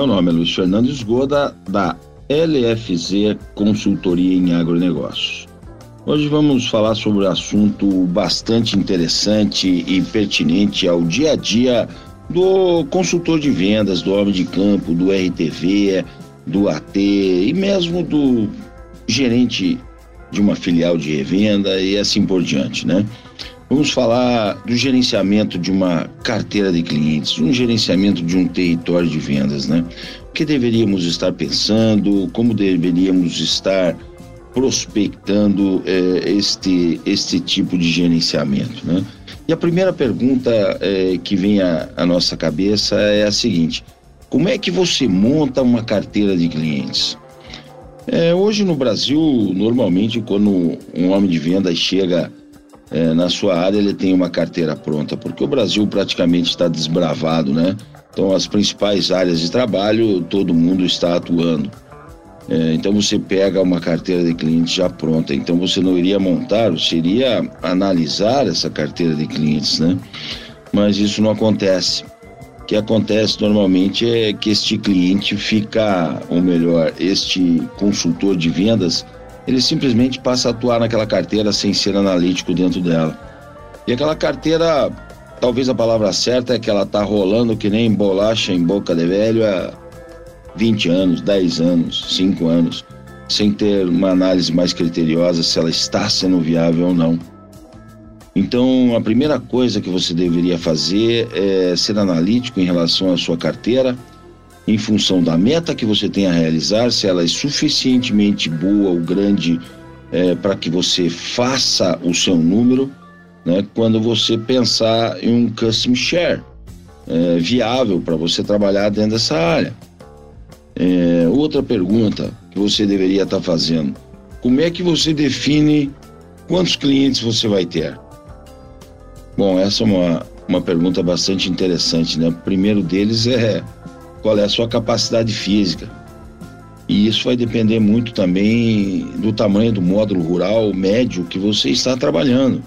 Meu nome é Luiz Fernando Esgoda, da LFZ Consultoria em Agronegócios. Hoje vamos falar sobre um assunto bastante interessante e pertinente ao dia a dia do consultor de vendas, do homem de campo, do RTV, do AT e mesmo do gerente de uma filial de revenda e assim por diante, né? Vamos falar do gerenciamento de uma carteira de clientes, um gerenciamento de um território de vendas, né? O que deveríamos estar pensando, como deveríamos estar prospectando eh, este, este tipo de gerenciamento, né? E a primeira pergunta eh, que vem à, nossa cabeça é a seguinte: como é que você monta uma carteira de clientes? É, hoje no Brasil, normalmente, quando um homem de vendas chega é, na sua área ele tem uma carteira pronta, porque o Brasil praticamente está desbravado, né? Então, as principais áreas de trabalho, todo mundo está atuando. É, então, você pega uma carteira de clientes já pronta. Então, você não iria montar, você iria analisar essa carteira de clientes, né? Mas isso não acontece. O que acontece normalmente é que este cliente fica, ou melhor, este consultor de vendas ele simplesmente passa a atuar naquela carteira sem ser analítico dentro dela. E aquela carteira, talvez a palavra certa é que ela está rolando que nem bolacha em boca de velho há 20 anos, 10 anos, 5 anos, sem ter uma análise mais criteriosa se ela está sendo viável ou não. Então, a primeira coisa que você deveria fazer é ser analítico em relação à sua carteira em função da meta que você tem a realizar, se ela é suficientemente boa ou grande é, para que você faça o seu número, né? Quando você pensar em um custom share é, viável para você trabalhar dentro dessa área. É, outra pergunta que você deveria estar tá fazendo: como é que você define quantos clientes você vai ter? Bom, essa é uma, uma pergunta bastante interessante, né? O primeiro deles é qual é a sua capacidade física. E isso vai depender muito também do tamanho do módulo rural médio que você está trabalhando.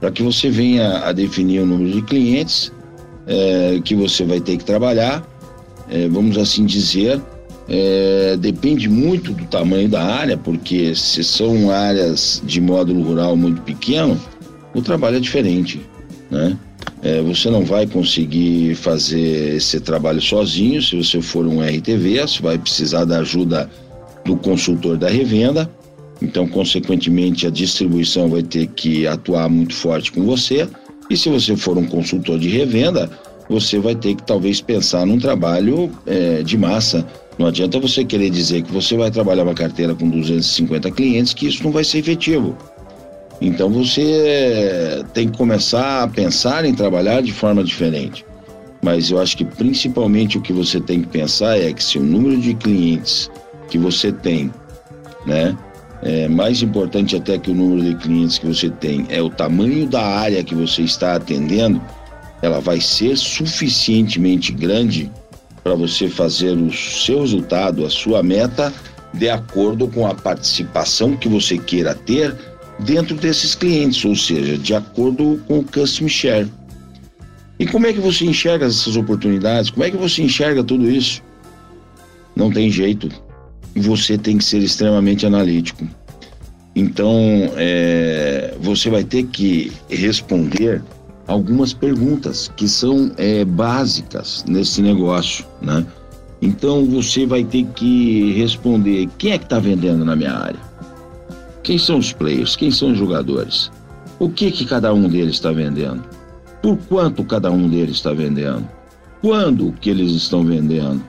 Para que você venha a definir o número de clientes é, que você vai ter que trabalhar, é, vamos assim dizer, é, depende muito do tamanho da área, porque se são áreas de módulo rural muito pequeno, o trabalho é diferente, né? É, você não vai conseguir fazer esse trabalho sozinho. Se você for um RTV, você vai precisar da ajuda do consultor da revenda. Então, consequentemente, a distribuição vai ter que atuar muito forte com você. E se você for um consultor de revenda, você vai ter que talvez pensar num trabalho é, de massa. Não adianta você querer dizer que você vai trabalhar uma carteira com 250 clientes, que isso não vai ser efetivo. Então você tem que começar a pensar em trabalhar de forma diferente. Mas eu acho que principalmente o que você tem que pensar é que se o número de clientes que você tem, né, é mais importante até que o número de clientes que você tem é o tamanho da área que você está atendendo, ela vai ser suficientemente grande para você fazer o seu resultado, a sua meta, de acordo com a participação que você queira ter dentro desses clientes, ou seja, de acordo com o custom share. E como é que você enxerga essas oportunidades? Como é que você enxerga tudo isso? Não tem jeito. Você tem que ser extremamente analítico. Então, é, você vai ter que responder algumas perguntas que são é, básicas nesse negócio, né? Então, você vai ter que responder quem é que está vendendo na minha área? Quem são os players? Quem são os jogadores? O que que cada um deles está vendendo? Por quanto cada um deles está vendendo? Quando que eles estão vendendo?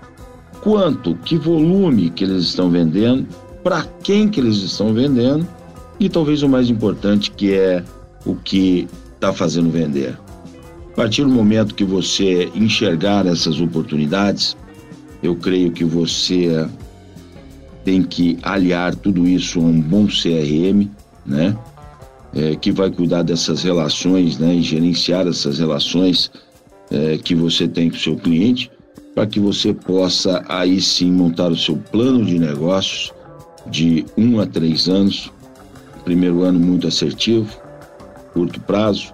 Quanto, que volume que eles estão vendendo? Para quem que eles estão vendendo? E talvez o mais importante que é o que está fazendo vender. A partir do momento que você enxergar essas oportunidades, eu creio que você tem que aliar tudo isso a um bom CRM, né? É, que vai cuidar dessas relações, né? E gerenciar essas relações é, que você tem com o seu cliente, para que você possa aí sim montar o seu plano de negócios de um a três anos. Primeiro ano muito assertivo, curto prazo,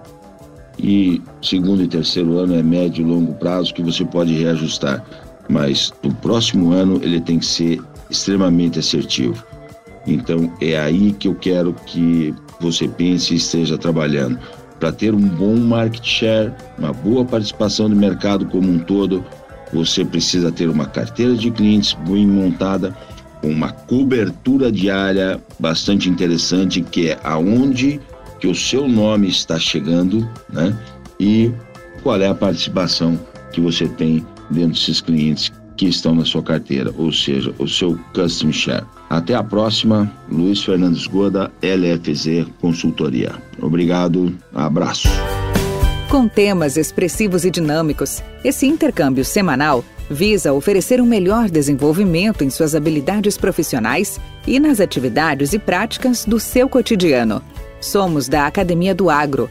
e segundo e terceiro ano é médio e longo prazo que você pode reajustar. Mas no próximo ano ele tem que ser extremamente assertivo. Então é aí que eu quero que você pense e esteja trabalhando para ter um bom market share, uma boa participação do mercado como um todo. Você precisa ter uma carteira de clientes bem montada, com uma cobertura diária bastante interessante, que é aonde que o seu nome está chegando, né? E qual é a participação que você tem dentro desses clientes que estão na sua carteira, ou seja, o seu custom share. Até a próxima, Luiz Fernandes Goda, LFZ Consultoria. Obrigado, abraço. Com temas expressivos e dinâmicos, esse intercâmbio semanal visa oferecer um melhor desenvolvimento em suas habilidades profissionais e nas atividades e práticas do seu cotidiano. Somos da Academia do Agro,